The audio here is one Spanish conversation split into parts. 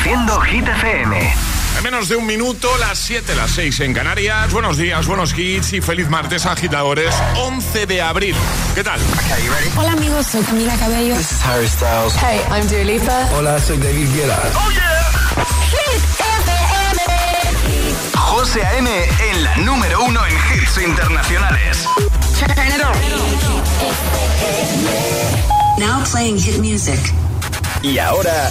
Reproduciendo Hit FM. En menos de un minuto, las 7, las 6 en Canarias. Buenos días, buenos hits y feliz martes, agitadores. 11 de abril. ¿Qué tal? Hola amigos, soy Camila Cabello. This is Harry Styles. Hey, I'm Dua Lipa. Hola, soy David Guetta. ¡Oh, yeah! Hit FM. José A.M. en la número uno en hits internacionales. Turn it on. Now playing hit music. Y ahora...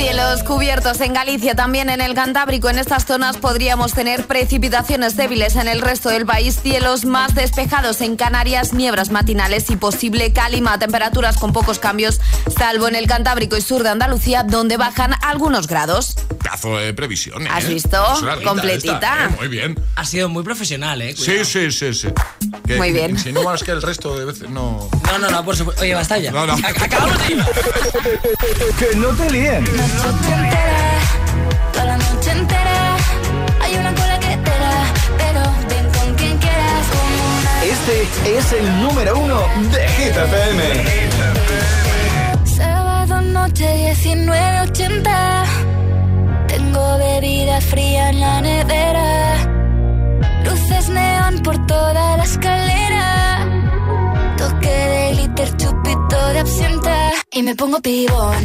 Cielos cubiertos en Galicia, también en el Cantábrico. En estas zonas podríamos tener precipitaciones débiles en el resto del país. Cielos más despejados en Canarias, nieblas matinales y posible calima. Temperaturas con pocos cambios, salvo en el Cantábrico y sur de Andalucía, donde bajan algunos grados. Cazo de previsión. ¿Has visto? Una guita Completita. esta, ¿eh? Muy bien. Ha sido muy profesional, ¿eh? Sí, sí, sí, sí. Que Muy bien. Insinúas que el resto de veces no... No, no, no, por supuesto. Oye, basta ya. No, no. Ac- Acabamos de ir. Que no te líen. Este es el número uno de Hit FM. sábado noche 1980. Tengo bebida fría en la nevera. Luces neón por toda la escalera. Toque de glitter, chupito de absenta. Y me pongo pibón.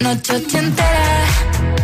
Noche ochentera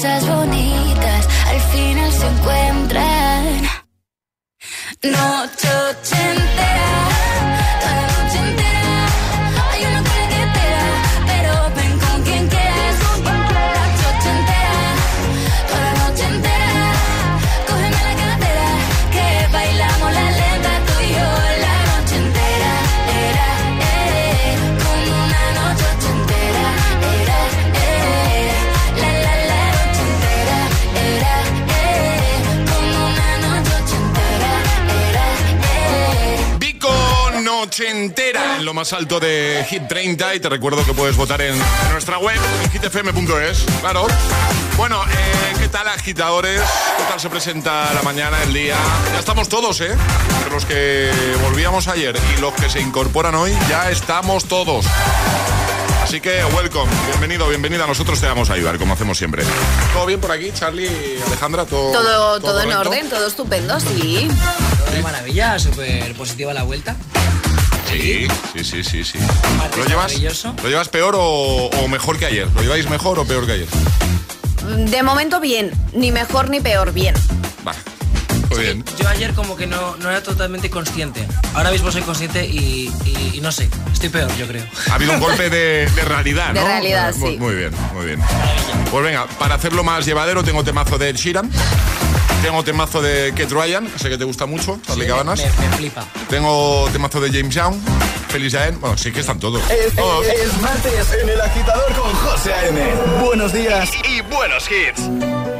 Cosas bonitas al final se encuentran. Noche ochentera, lo más alto de Hit 30 y te recuerdo que puedes votar en, nuestra web en hitfm.es, claro. Bueno, eh, ¿qué tal agitadores? ¿Qué tal se presenta la mañana, el día? Ya estamos todos, ¿eh? Entre los que volvíamos ayer y los que se incorporan hoy, ya estamos todos. Así que welcome, bienvenido, bienvenida. Nosotros te vamos a ayudar, como hacemos siempre. ¿Todo bien por aquí, Charlie, Alejandra? ¿Todo, Todo, todo en orden, todo estupendo, sí. De maravilla, súper positiva la vuelta. Sí, sí, sí, sí, sí. ¿Lo llevas, maravilloso. ¿Lo llevas peor o, o mejor que ayer? ¿Lo lleváis mejor o peor que ayer? De momento bien, ni mejor ni peor, bien. Va. Yo ayer como que no, no era totalmente consciente. Ahora mismo soy consciente y, no sé. Estoy peor, yo creo. Ha habido un golpe de, de realidad, ¿no? De realidad, muy, sí. Muy bien, muy bien. Pues venga, para hacerlo más llevadero tengo temazo de Sheeran. Tengo temazo de Kate Ryan, sé que te gusta mucho, Charlie sí, Cabanas. Me, flipa. Tengo temazo de James Young, Feliz Jaén. Bueno, sí que están todos. Es, oh, martes en El Agitador con José A.M. Buenos días y buenos hits.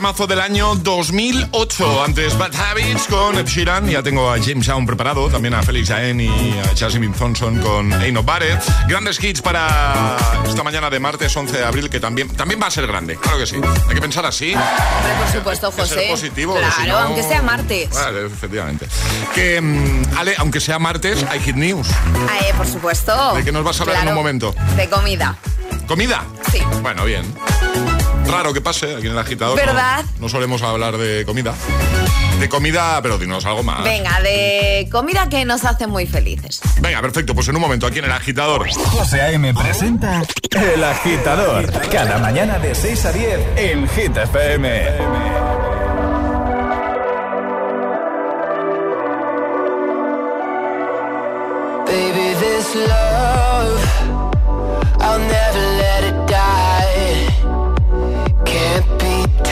Temazo del año 2008. Antes Bad Habits con Ed Sheeran. Ya tengo a James Young preparado, también a Felix Aen y a Jasmine Thompson con Ain't Nobody. Grandes hits para esta mañana de martes 11 de abril, que también, también va a ser grande. Claro que sí. Hay que pensar así. Hombre, por supuesto, Hay que ser José. positivo. Claro, si no- aunque sea martes. Vale, efectivamente. Que, mm, Ale, aunque sea martes, hay hit news. Ah, eh, por supuesto. ¿De qué nos vas a hablar en un momento? De comida. ¿Comida? Sí. Bueno, bien. Raro que pase aquí en el agitador. ¿no? ¿Verdad? No, solemos hablar de comida. De comida, pero dinos algo más. Venga, de comida que nos hace muy felices. Venga, perfecto. Pues en un momento aquí en el agitador. José A.M. presenta El Agitador. Cada mañana de 6 a 10 en Hit FM. Baby, this love, I'll never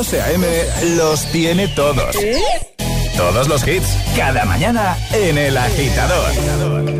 José A.M. los tiene todos. Todos los hits, cada mañana en El Agitador.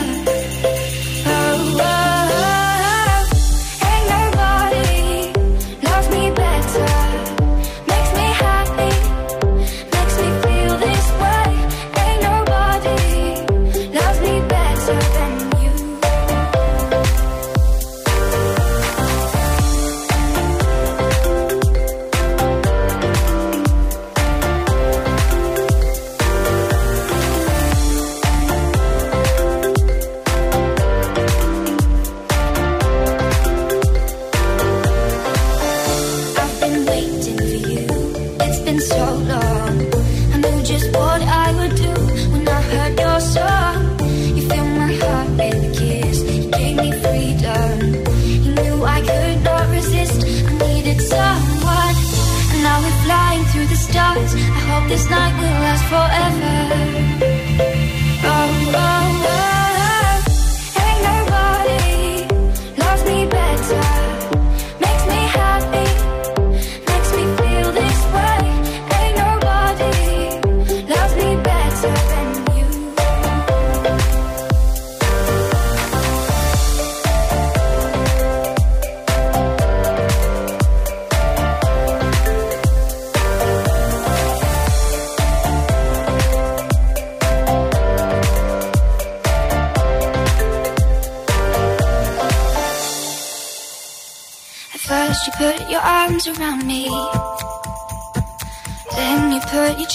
Stars. I hope this night will last forever.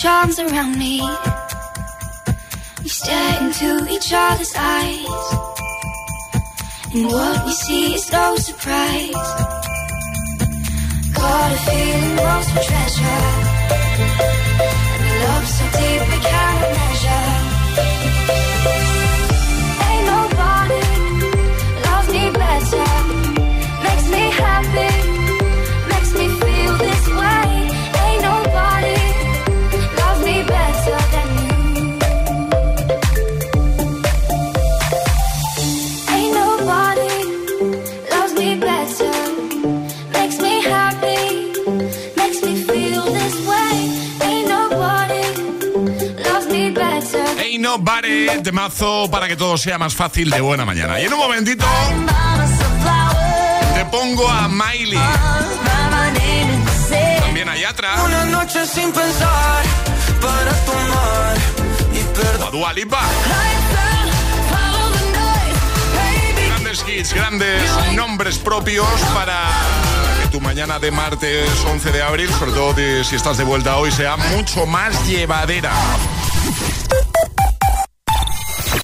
Charms around me. We stare into each other's eyes. And what we see is no surprise. Got a feeling lost for treasure. And love so deep we cannot measure. Ain't nobody loves me better. Makes me happy. Nobody, temazo para que todo sea más fácil de buena mañana. Y en un momentito te pongo a Miley. También a Yatra. Una noche sin pensar para tomar y O a perder. Dua Lipa. Grandes hits, grandes nombres propios para que tu mañana de martes 11 de abril, sobre todo si estás de vuelta hoy, sea mucho más llevadera.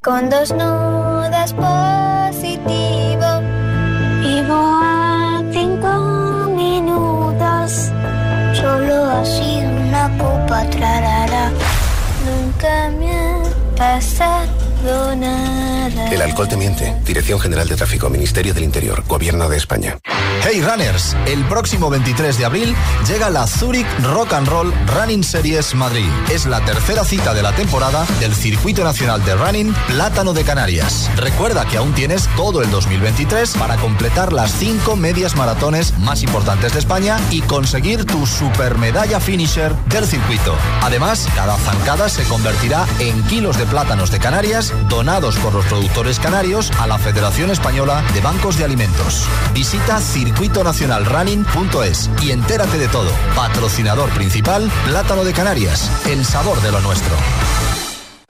Con dos nudas positivo. Vivo a cinco minutos. Solo sido una copa trarara. Nunca me ha pasado nada. El alcohol te miente. Dirección General de Tráfico, Ministerio del Interior, Gobierno de España. Hey Runners, el próximo 23 de abril llega la Zurich Rock and Roll Running Series Madrid. Es la tercera cita de la temporada del Circuito Nacional de Running Plátano de Canarias. Recuerda que aún tienes todo el 2023 para completar las cinco medias maratones más importantes de España y conseguir tu super medalla finisher del circuito. Además, cada zancada se convertirá en kilos de plátanos de Canarias donados por los productores canarios a la Federación Española de Bancos de Alimentos. Visita circuitonacionalrunning.es y entérate de todo. Patrocinador principal, Plátano de Canarias, el sabor de lo nuestro.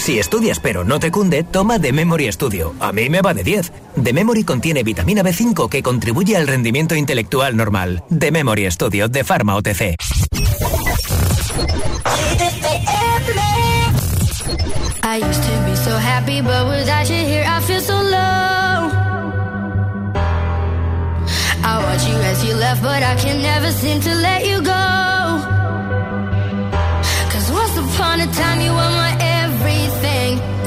Si estudias pero no te cunde, toma The Memory Studio. A mí me va de 10. The Memory contiene vitamina B5 que contribuye al rendimiento intelectual normal. The Memory Studio de Pharma OTC. I used to be so happy, but without you here, I feel so low. I watch you as you left, but I can never seem to let you go. Cause once upon a time, you were my.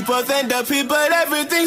Funny how we both end up here, but everything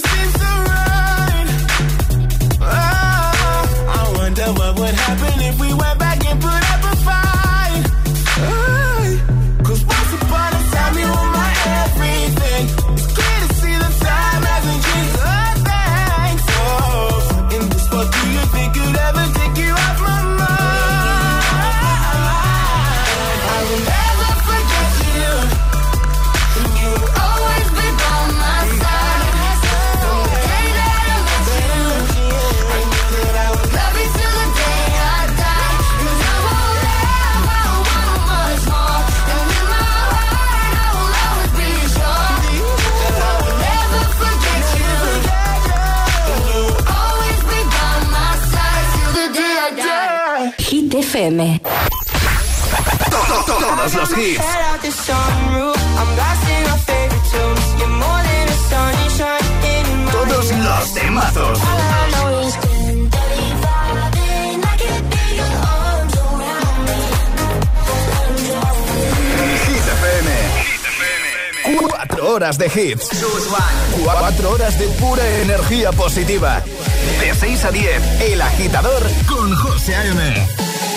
sunshine in my Todos los temazos. Cuatro horas de hits. Cuatro horas de pura energía positiva. De 6 a 10, El Agitador con José A.M.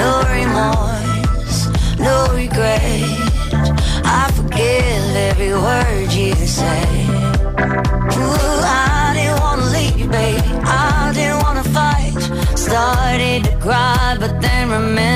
No remorse, no. I forgive every word you said. Ooh, I didn't wanna leave. I didn't wanna fight. Started to cry, but then remember.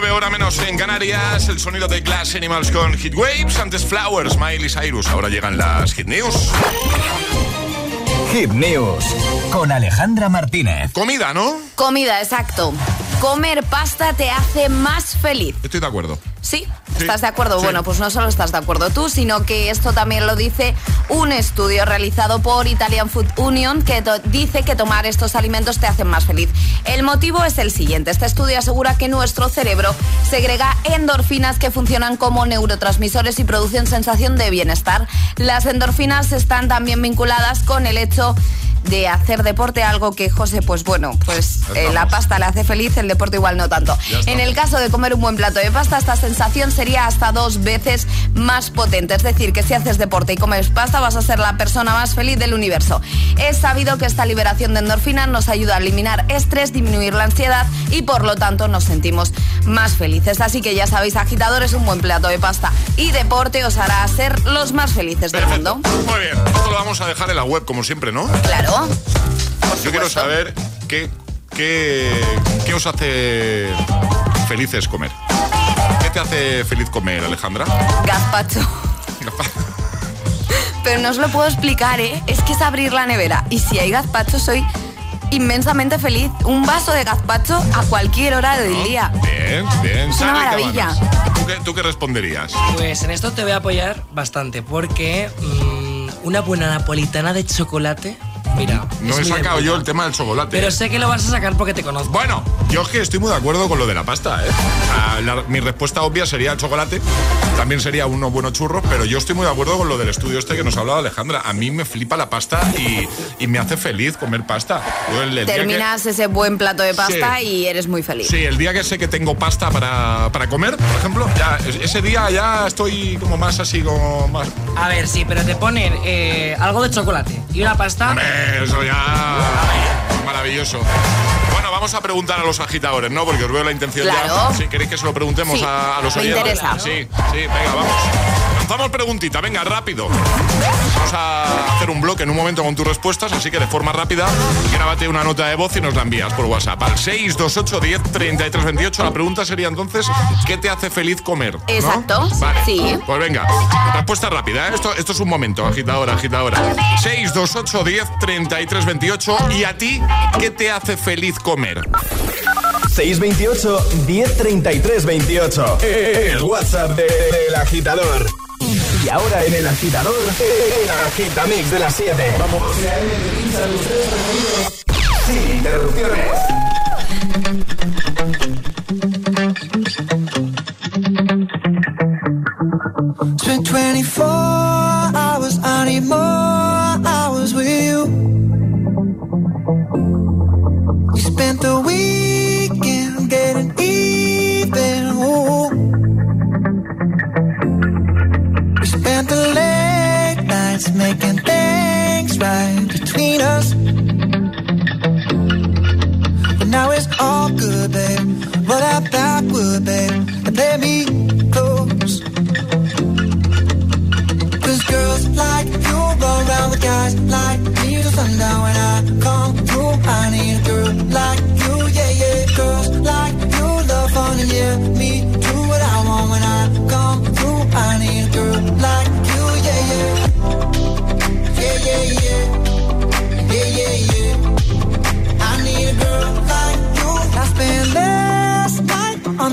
9 hora menos en Canarias. El sonido de Glass Animals con Hit Waves. Antes Flowers, Miley Cyrus. Ahora llegan las Hit News. Hit News con Alejandra Martínez. Comida, ¿no? Comida, exacto. Comer pasta te hace más feliz. Estoy de acuerdo. ¿Sí? Sí, ¿Estás de acuerdo? sí. Bueno, pues no solo estás de acuerdo tú, sino que esto también lo dice un estudio realizado por Italian Food Union que dice que tomar estos alimentos te hacen más feliz. El motivo es el siguiente. Este estudio asegura que nuestro cerebro segrega endorfinas que funcionan como neurotransmisores y producen sensación de bienestar. Las endorfinas están también vinculadas con el hecho de hacer deporte, algo que José, pues bueno, pues eh, la pasta le hace feliz, el deporte igual no tanto. En el caso de comer un buen plato de pasta, esta sensación sería hasta dos veces más potente. Es decir, que si haces deporte y comes pasta, vas a ser la persona más feliz del universo. Es sabido que esta liberación de endorfinas nos ayuda a eliminar estrés, disminuir la ansiedad y por lo tanto nos sentimos más felices. Así que ya sabéis, agitadores, un buen plato de pasta y deporte os hará ser los más felices del Perfecto. mundo. Muy bien. Esto lo vamos a dejar en la web, como siempre, ¿no? Claro. Yo quiero saber qué, qué, qué os hace felices comer. ¿Qué te hace feliz comer, Alejandra? Gazpacho. Pero no os lo puedo explicar, ¿eh? Es que es abrir la nevera. Y si hay gazpacho, soy inmensamente feliz. Un vaso de gazpacho a cualquier hora del día. Bien, bien. Es una Sara, ¿qué maravilla. ganas? ¿Tú qué, tú qué responderías? Pues en esto te voy a apoyar bastante, porque mm, una buena napolitana de chocolate, mira. No he sacado yo el tema del chocolate. Pero sé que lo vas a sacar porque te conozco. Bueno, yo es que estoy muy de acuerdo con lo de la pasta, ¿eh? La- mi respuesta obvia sería el chocolate. También sería unos buenos churros, pero yo estoy muy de acuerdo con lo del estudio este que nos ha hablado Alejandra. A mí me flipa la pasta y, y me hace feliz comer pasta. Yo el- el día que- Terminas ese buen plato de pasta Sí. y eres muy feliz. Sí, el día que sé que tengo pasta para, para comer, por ejemplo, ya ese día ya estoy como más así, como más... A ver, sí, pero te ponen eh, algo de chocolate y una pasta. Hombre, eso ya... Maravilloso. Bueno, vamos a preguntar a los agitadores, ¿no? Porque os veo la intención Claro. ya. Si queréis que se lo preguntemos Sí, a, a los me oyentes. interesa. Sí, sí, venga, vamos. Lanzamos preguntita, venga, rápido. Vamos a hacer un bloque en un momento con tus respuestas, así que de forma rápida, grábate una nota de voz y nos la envías por WhatsApp al 628 10 33 28. La pregunta sería entonces, ¿qué te hace feliz comer? ¿no? Exacto, Vale. sí. Pues venga, respuesta rápida, ¿eh? esto, esto es un momento, agitadora, agitadora. 628 10 33 28. ¿Y a ti qué te hace feliz comer? 628 1033 28. El WhatsApp de- del agitador. Y ahora en el agitador, el agitamix de las 7. Vamos. Sin interrupciones. Spent 24 Roll that backward, babe, and play me close. Cause girls like you run around with guys like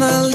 girl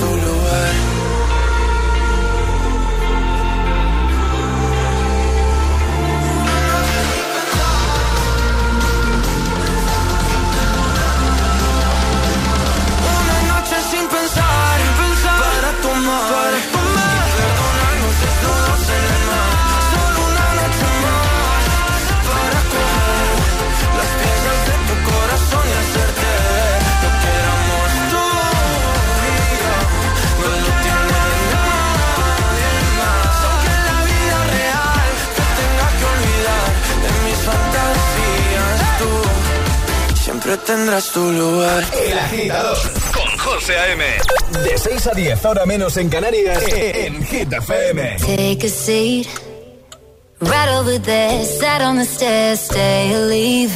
tendrás tu lugar. El agitador con José A.M. De 6 a 10, ahora menos en Canarias, en Hit FM. Take a seat right over there. Sat on the stairs, stay or leave.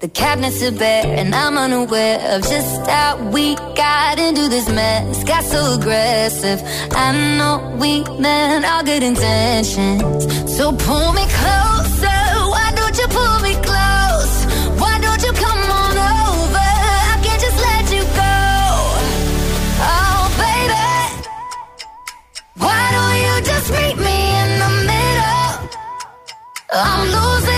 The cabinets are bare, and I'm unaware of just how we got into this mess. Got so aggressive. I know we meant all good intentions. So pull me closer. Why don't you pull me close? I'm losing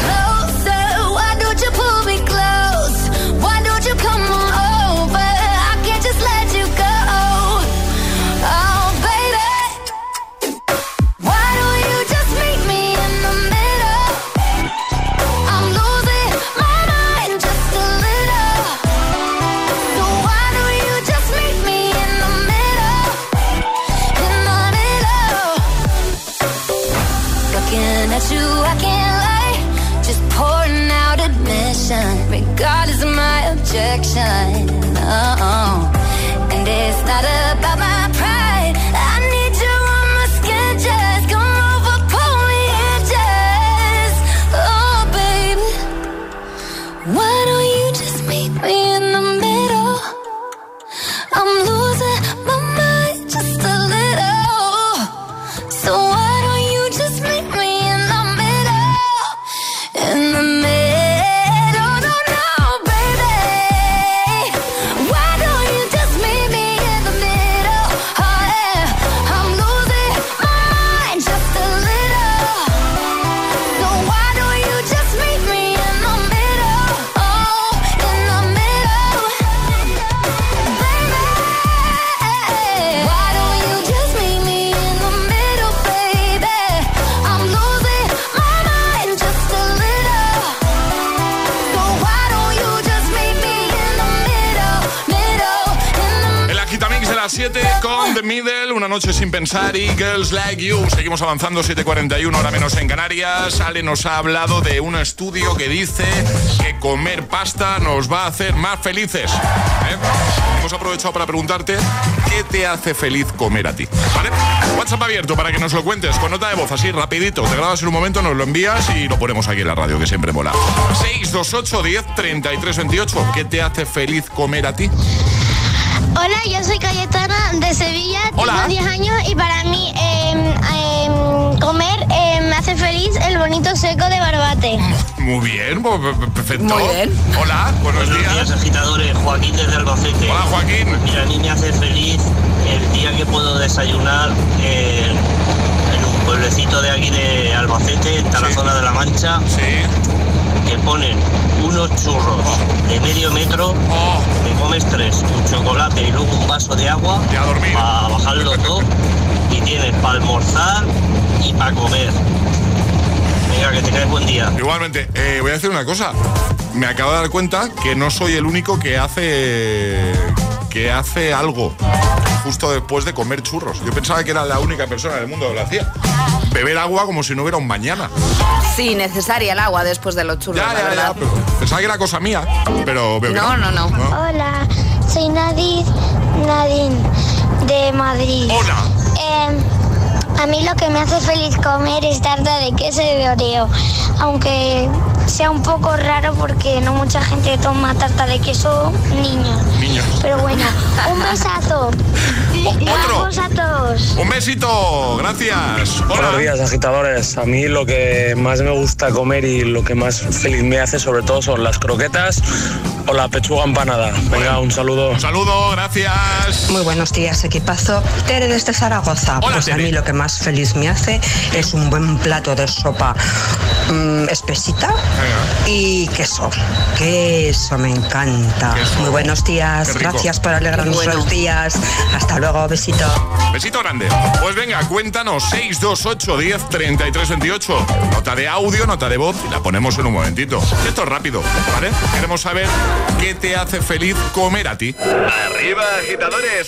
una noche sin pensar y Girls Like You. Seguimos avanzando, 7.41, hora menos en Canarias. Ale nos ha hablado de un estudio que dice que comer pasta nos va a hacer más felices. ¿eh? Hemos aprovechado para preguntarte qué te hace feliz comer a ti. WhatsApp abierto para que nos lo cuentes con nota de voz así rapidito. Te grabas en un momento, nos lo envías y lo ponemos aquí en la radio, que siempre mola. 628 10 33 28. ¿Qué te hace feliz comer a ti? Hola, yo soy Cayetana de Sevilla, Hola. tengo 10 años y para mí em, comer em, me hace feliz el bonito seco de barbate. Muy bien, pues, pe- pe- perfecto. Muy bien. Hola, buenos, días. agitadores. Joaquín desde Albacete. Hola, Joaquín. Mira, a mí me hace feliz el día que puedo desayunar en, en un pueblecito de aquí de Albacete, en la zona de la Mancha. Que ponen unos churros de medio metro, te comes tres, un chocolate y luego un vaso de agua para bajarlo todo y tienes para almorzar y para comer. Venga, que tengáis buen día. Igualmente, eh, voy a decir una cosa. Me acabo de dar cuenta que no soy el único que hace que hace algo justo después de comer churros. Yo pensaba que era la única persona del mundo que lo hacía. Beber agua como si no hubiera un mañana. Sí, necesaria el agua después de los churros, Ya, la ya, verdad. ya, pero pensaba que era cosa mía, pero veo que No, no, no. Hola, soy Nadine, Nadine de Madrid. Hola. a mí lo que me hace feliz comer es tarta de queso y de oreo, aunque sea un poco raro porque no mucha gente toma tarta de queso niños. Niños. Pero bueno, un besazo. Vamos a todos. Un besito, gracias. Buenos días, agitadores. A mí lo que más me gusta comer y lo que más feliz me hace, sobre todo, son las croquetas o la pechuga empanada. Venga, un saludo. Un saludo, gracias. Muy buenos días, equipazo. Tere desde Zaragoza. pues a mí lo que más feliz me hace es un buen plato de sopa mm, espesita y queso. Queso, me encanta. Muy buenos días. Gracias por alegrarnos bueno. los días. Hasta luego, besito. Besito grande. Pues venga, cuéntanos 628 10 33 28. Nota de audio, nota de voz y la ponemos en un momentito. Esto es rápido, ¿vale? Queremos saber qué te hace feliz comer a ti. Arriba, agitadores.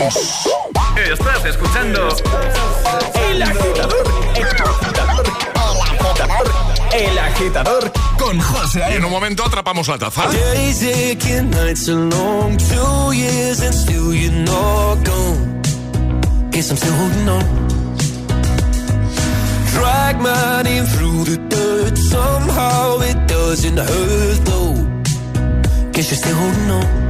Bones. Estás escuchando El agitador. El agitador. El agitador con José Y en un momento atrapamos la taza. Days aching, nights two years and still you're not gone. Guess I'm still holding on. Drag my name through the dirt, somehow it doesn't hurt though. Guess you're still holding on.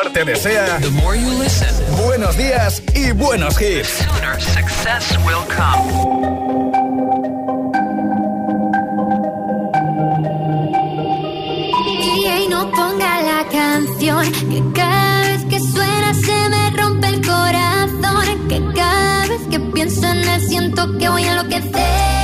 agitador te desea The more you listen, buenos días y buenos hits. Sooner success will come. Y no ponga la canción que cada vez que suena se me rompe el corazón, que cada vez que pienso en él siento que voy a enloquecer.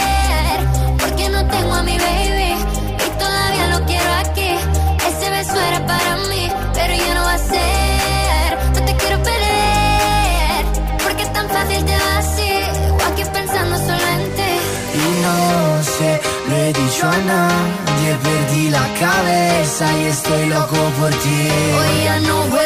nadie, perdí la cabeza y estoy loco por ti. Hoy ya no voy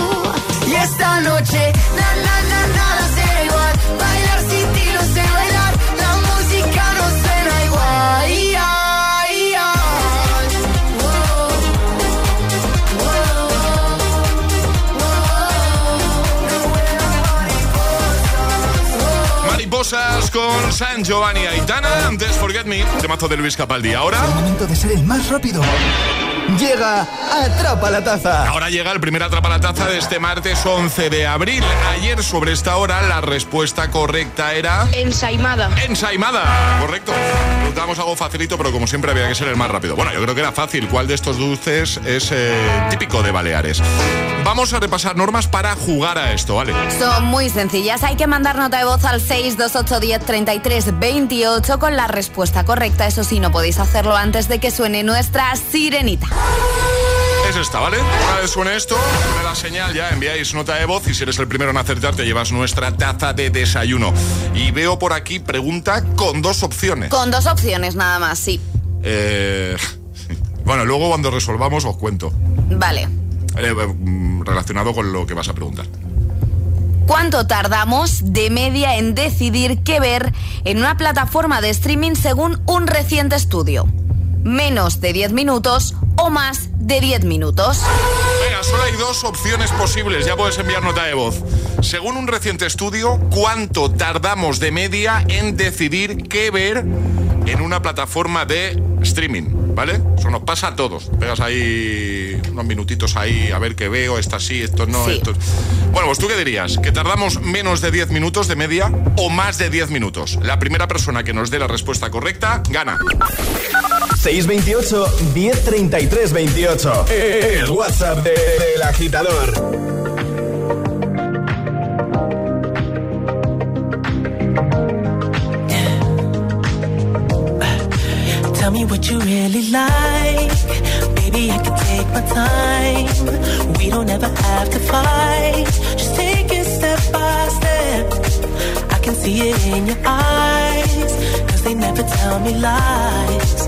San Giovanni Aitana, antes Forget Me, temazo de Luis Capaldi. Ahora... Es el momento de ser el más rápido. Llega Atrapa la Taza. Ahora llega el primer Atrapa la Taza de este martes 11 de abril. Ayer sobre esta hora la respuesta correcta era... Ensaimada. Ensaimada, correcto. Preguntamos algo facilito, pero como siempre había que ser el más rápido. Bueno, yo creo que era fácil. ¿Cuál de estos dulces es eh, típico de Baleares? Vamos a repasar normas para jugar a esto, ¿vale? Son muy sencillas. Hay que mandar nota de voz al 628103328 con la respuesta correcta. Eso sí, no podéis hacerlo antes de que suene nuestra sirenita. Es esta, ¿vale? Una vez suene esto, me la señal ya, enviáis nota de voz y si eres el primero en acertar te llevas nuestra taza de desayuno. Y veo por aquí pregunta con dos opciones. Con dos opciones nada más, sí. Eh, bueno, luego cuando resolvamos os cuento. Vale. Eh, mm, relacionado con lo que vas a preguntar. ¿Cuánto tardamos de media en decidir qué ver en una plataforma de streaming según un reciente estudio? ¿Menos de 10 minutos o más de 10 minutos? Venga, solo hay dos opciones posibles, ya puedes enviar nota de voz. Según un reciente estudio, ¿cuánto tardamos de media en decidir qué ver en una plataforma de streaming? ¿Vale? Eso nos pasa a todos. Pegas ahí unos minutitos ahí a ver qué veo, esta sí, esto no, Sí. esto... Bueno, pues tú qué dirías, que tardamos menos de 10 minutos de media o más de 10 minutos. La primera persona que nos dé la respuesta correcta gana. 628 1033 28. El WhatsApp de- del agitador. Tell me what you really like. Baby, I can take my time. We don't ever have to fight. Just take it step by step. I can see it in your eyes. Cause they never tell me lies.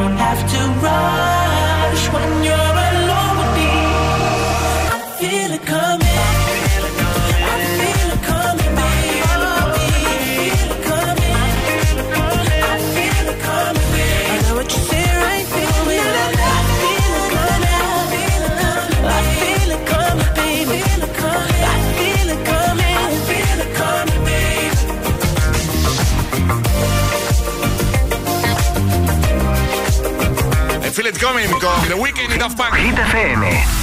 Don't have to The Weeknd y Daft Punk. Hit.